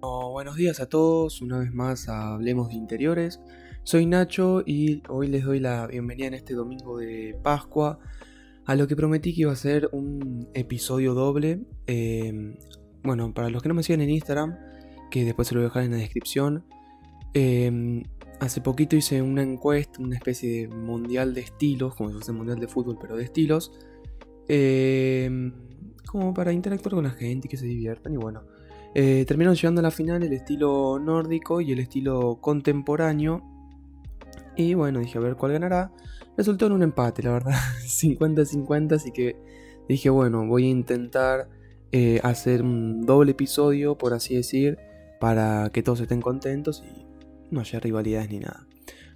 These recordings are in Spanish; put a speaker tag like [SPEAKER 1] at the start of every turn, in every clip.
[SPEAKER 1] buenos días a todos, una vez más Hablemos de Interiores. Soy Nacho y hoy les doy la bienvenida en este domingo de Pascua a lo que prometí que iba a ser un episodio doble. Em, bueno, para los que no me siguen en Instagram, que después se lo voy a dejar en la descripción, em, hace poquito hice una encuesta, una especie de mundial de estilos, como si fuese mundial de fútbol, pero de estilos, em, como para interactuar con la gente y que se diviertan y bueno. Eh, terminaron llegando a la final el estilo nórdico y el estilo contemporáneo. Y bueno, dije a ver cuál ganará. Resultó en un empate, la verdad. 50-50, así que dije, bueno, voy a intentar eh, hacer un doble episodio, por así decir, para que todos estén contentos y no haya rivalidades ni nada.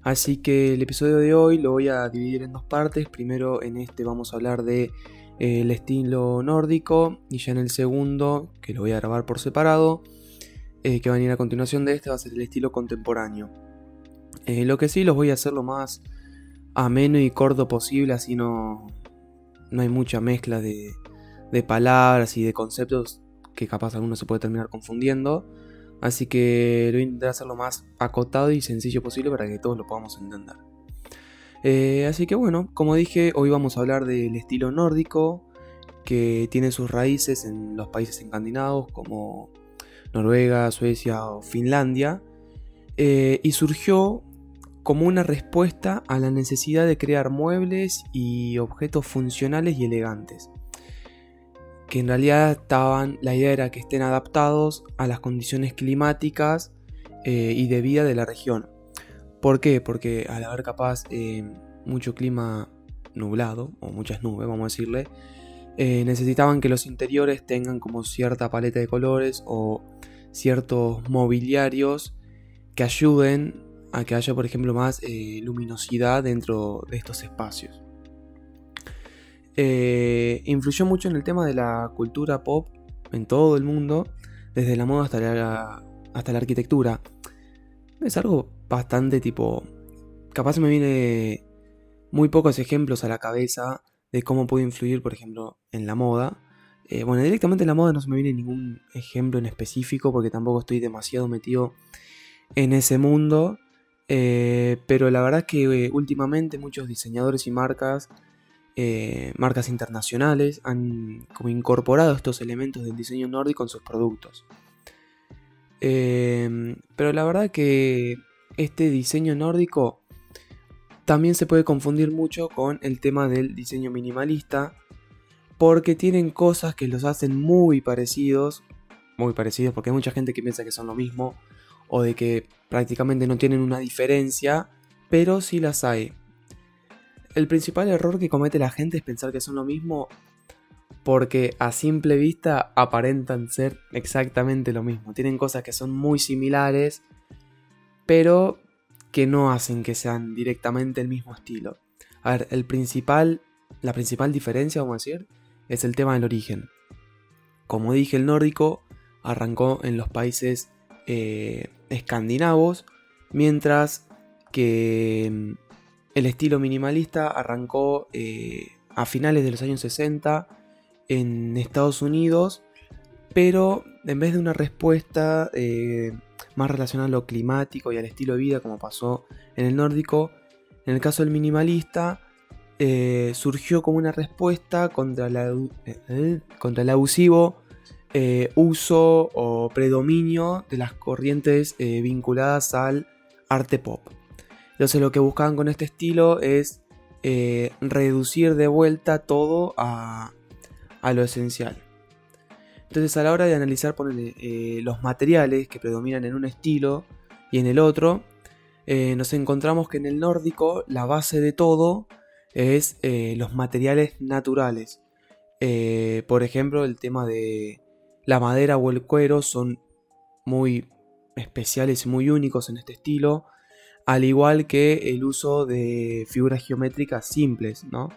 [SPEAKER 1] Así que el episodio de hoy lo voy a dividir en dos partes. Primero en este vamos a hablar de el estilo nórdico y ya en el segundo, que lo voy a grabar por separado, eh, que va a venir a continuación de este, va a ser el estilo contemporáneo. Eh, lo que sí los voy a hacer lo más ameno y corto posible, así no, no hay mucha mezcla de, de palabras y de conceptos que capaz alguno se puede terminar confundiendo. Así que lo voy a intentar hacer lo más acotado y sencillo posible para que todos lo podamos entender. Eh, así que bueno, como dije, hoy vamos a hablar del estilo nórdico, que tiene sus raíces en los países escandinavos como Noruega, Suecia o Finlandia, eh, y surgió como una respuesta a la necesidad de crear muebles y objetos funcionales y elegantes. Que en realidad estaban, la idea era que estén adaptados a las condiciones climáticas eh, y de vida de la región. ¿Por qué? Porque al haber capaz eh, mucho clima nublado, o muchas nubes, vamos a decirle, eh, necesitaban que los interiores tengan como cierta paleta de colores o ciertos mobiliarios que ayuden a que haya, por ejemplo, más luminosidad dentro de estos espacios. Influyó mucho en el tema de la cultura pop en todo el mundo, desde la moda hasta la, hasta la arquitectura. Es algo bastante tipo... Capaz me viene muy pocos ejemplos a la cabeza de cómo puede influir, por ejemplo, en la moda. Eh, bueno, directamente en la moda no se me viene ningún ejemplo en específico porque tampoco estoy demasiado metido en ese mundo. Eh, pero la verdad es que eh, últimamente muchos diseñadores y marcas, marcas internacionales, han como incorporado estos elementos del diseño nórdico en sus productos. pero la verdad que este diseño nórdico también se puede confundir mucho con el tema del diseño minimalista, porque tienen cosas que los hacen muy parecidos, muy parecidos, porque hay mucha gente que piensa que son lo mismo, o de que prácticamente no tienen una diferencia, pero sí las hay. El principal error que comete la gente es pensar que son lo mismo porque a simple vista aparentan ser exactamente lo mismo. Tienen cosas que son muy similares, pero que no hacen que sean directamente el mismo estilo. A ver, el principal, la principal diferencia, vamos a decir, es el tema del origen. Como dije, el nórdico arrancó en los países eh, escandinavos, mientras que mm, el estilo minimalista arrancó eh, a finales de los años 60 en Estados Unidos, pero en vez de una respuesta eh, más relacionado a lo climático y al estilo de vida, como pasó en el nórdico. En el caso del minimalista, eh, surgió como una respuesta contra, contra el abusivo uso o predominio de las corrientes vinculadas al arte pop. Entonces lo que buscaban con este estilo es reducir de vuelta todo a lo esencial. Entonces a la hora de analizar eh, los materiales que predominan en un estilo y en el otro, eh, nos encontramos que en el nórdico la base de todo es eh, los materiales naturales. por ejemplo, el tema de la madera o el cuero son muy especiales y muy únicos en este estilo, al igual que el uso de figuras geométricas simples, ¿no?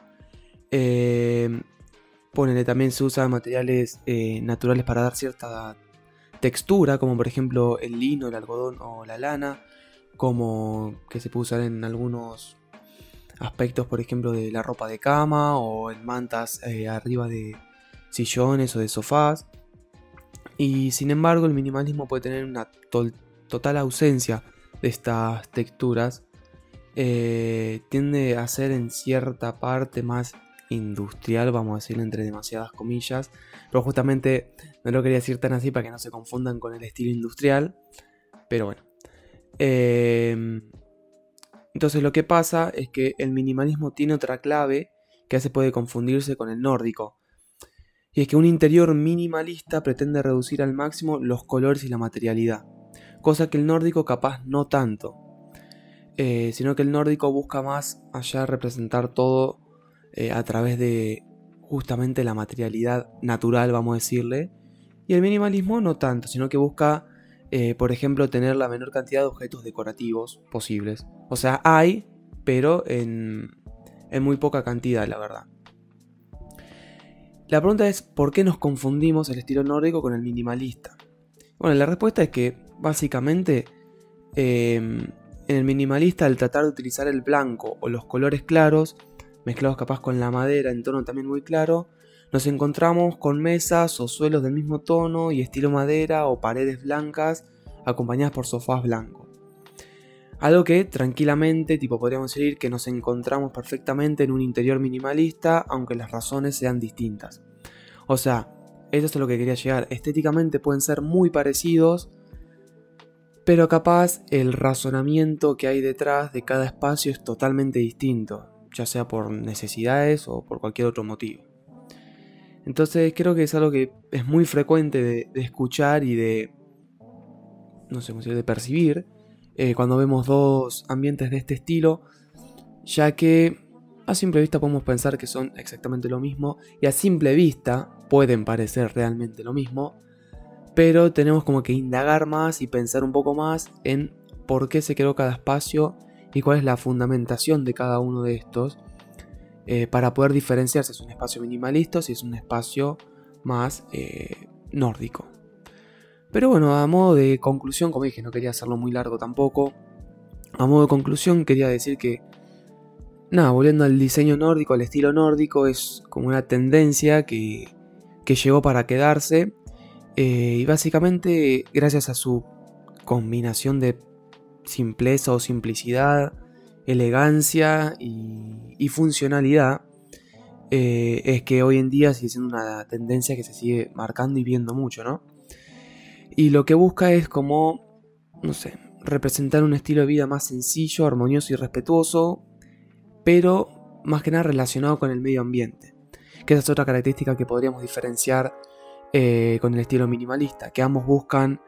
[SPEAKER 1] Ponele, también se usan materiales eh, naturales para dar cierta textura, como por ejemplo el lino, el algodón o la lana, como que se puede usar en algunos aspectos, por ejemplo, de la ropa de cama o en mantas eh, arriba de sillones o de sofás. Y sin embargo, el minimalismo puede tener una total ausencia de estas texturas. Eh, tiende a ser en cierta parte más industrial, vamos a decir entre demasiadas comillas. Pero justamente no lo quería decir tan así para que no se confundan con el estilo industrial. Pero bueno. Em, entonces lo que pasa es que el minimalismo tiene otra clave que hace puede confundirse con el nórdico. Y es que un interior minimalista pretende reducir al máximo los colores y la materialidad, cosa que el nórdico capaz no tanto, eh, sino que el nórdico busca más allá representar todo eh, a través de justamente la materialidad natural, vamos a decirle, y el minimalismo no tanto, sino que busca, eh, por ejemplo, tener la menor cantidad de objetos decorativos posibles. O sea, hay, pero en, en muy poca cantidad, la verdad. La pregunta es, ¿por qué nos confundimos el estilo nórdico con el minimalista? Bueno, la respuesta es que, básicamente, em, en el minimalista, al tratar de utilizar el blanco o los colores claros, mezclados capaz con la madera en tono también muy claro, nos encontramos con mesas o suelos del mismo tono y estilo madera o paredes blancas acompañadas por sofás blancos. Algo que tranquilamente, tipo podríamos decir que nos encontramos perfectamente en un interior minimalista, aunque las razones sean distintas. O sea, eso es a lo que quería llegar. Estéticamente pueden ser muy parecidos, pero capaz el razonamiento que hay detrás de cada espacio es totalmente distinto, ya sea por necesidades o por cualquier otro motivo. Entonces creo que es algo que es muy frecuente de, escuchar y de, no sé de percibir eh, cuando vemos dos ambientes de este estilo, ya que a simple vista podemos pensar que son exactamente lo mismo y a simple vista pueden parecer realmente lo mismo, pero tenemos como que indagar más y pensar un poco más en por qué se creó cada espacio y cuál es la fundamentación de cada uno de estos eh, para poder diferenciar si es un espacio minimalista o si es un espacio más eh, nórdico. Pero bueno, a modo de conclusión, como dije, no quería hacerlo muy largo tampoco. A modo de conclusión, quería decir que, nada, volviendo al diseño nórdico, al estilo nórdico, es como una tendencia que, que llegó para quedarse. Eh, y básicamente, gracias a su combinación de simpleza o simplicidad, elegancia y, funcionalidad, eh, es que hoy en día sigue siendo una tendencia que se sigue marcando y viendo mucho, ¿no? Y lo que busca es como, no sé, representar un estilo de vida más sencillo, armonioso y respetuoso, pero más que nada relacionado con el medio ambiente. Que esa es otra característica que podríamos diferenciar eh, con el estilo minimalista, que ambos buscan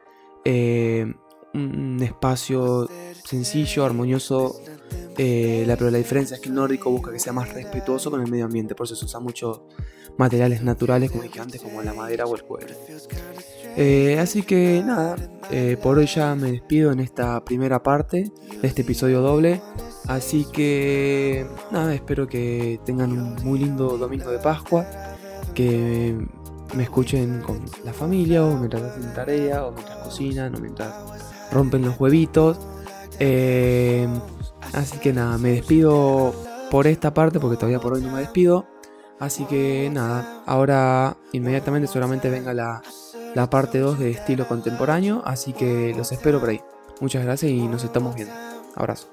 [SPEAKER 1] eh, un espacio sencillo, armonioso, eh, la, pero la diferencia es que el nórdico busca que sea más respetuoso con el medio ambiente, por eso se usa mucho materiales naturales, como dije como la madera o el cuero. Así que nada, por hoy ya me despido en esta primera parte de este episodio doble. Así que nada, espero que tengan un muy lindo domingo de Pascua, que me escuchen con la familia o mientras hacen tarea o mientras cocinan o mientras rompen los huevitos. Eh, así que nada, me despido por esta parte porque todavía por hoy no me despido. Así que nada, ahora inmediatamente seguramente venga la la parte 2 de estilo contemporáneo, así que los espero por ahí. Muchas gracias y nos estamos viendo. Abrazo.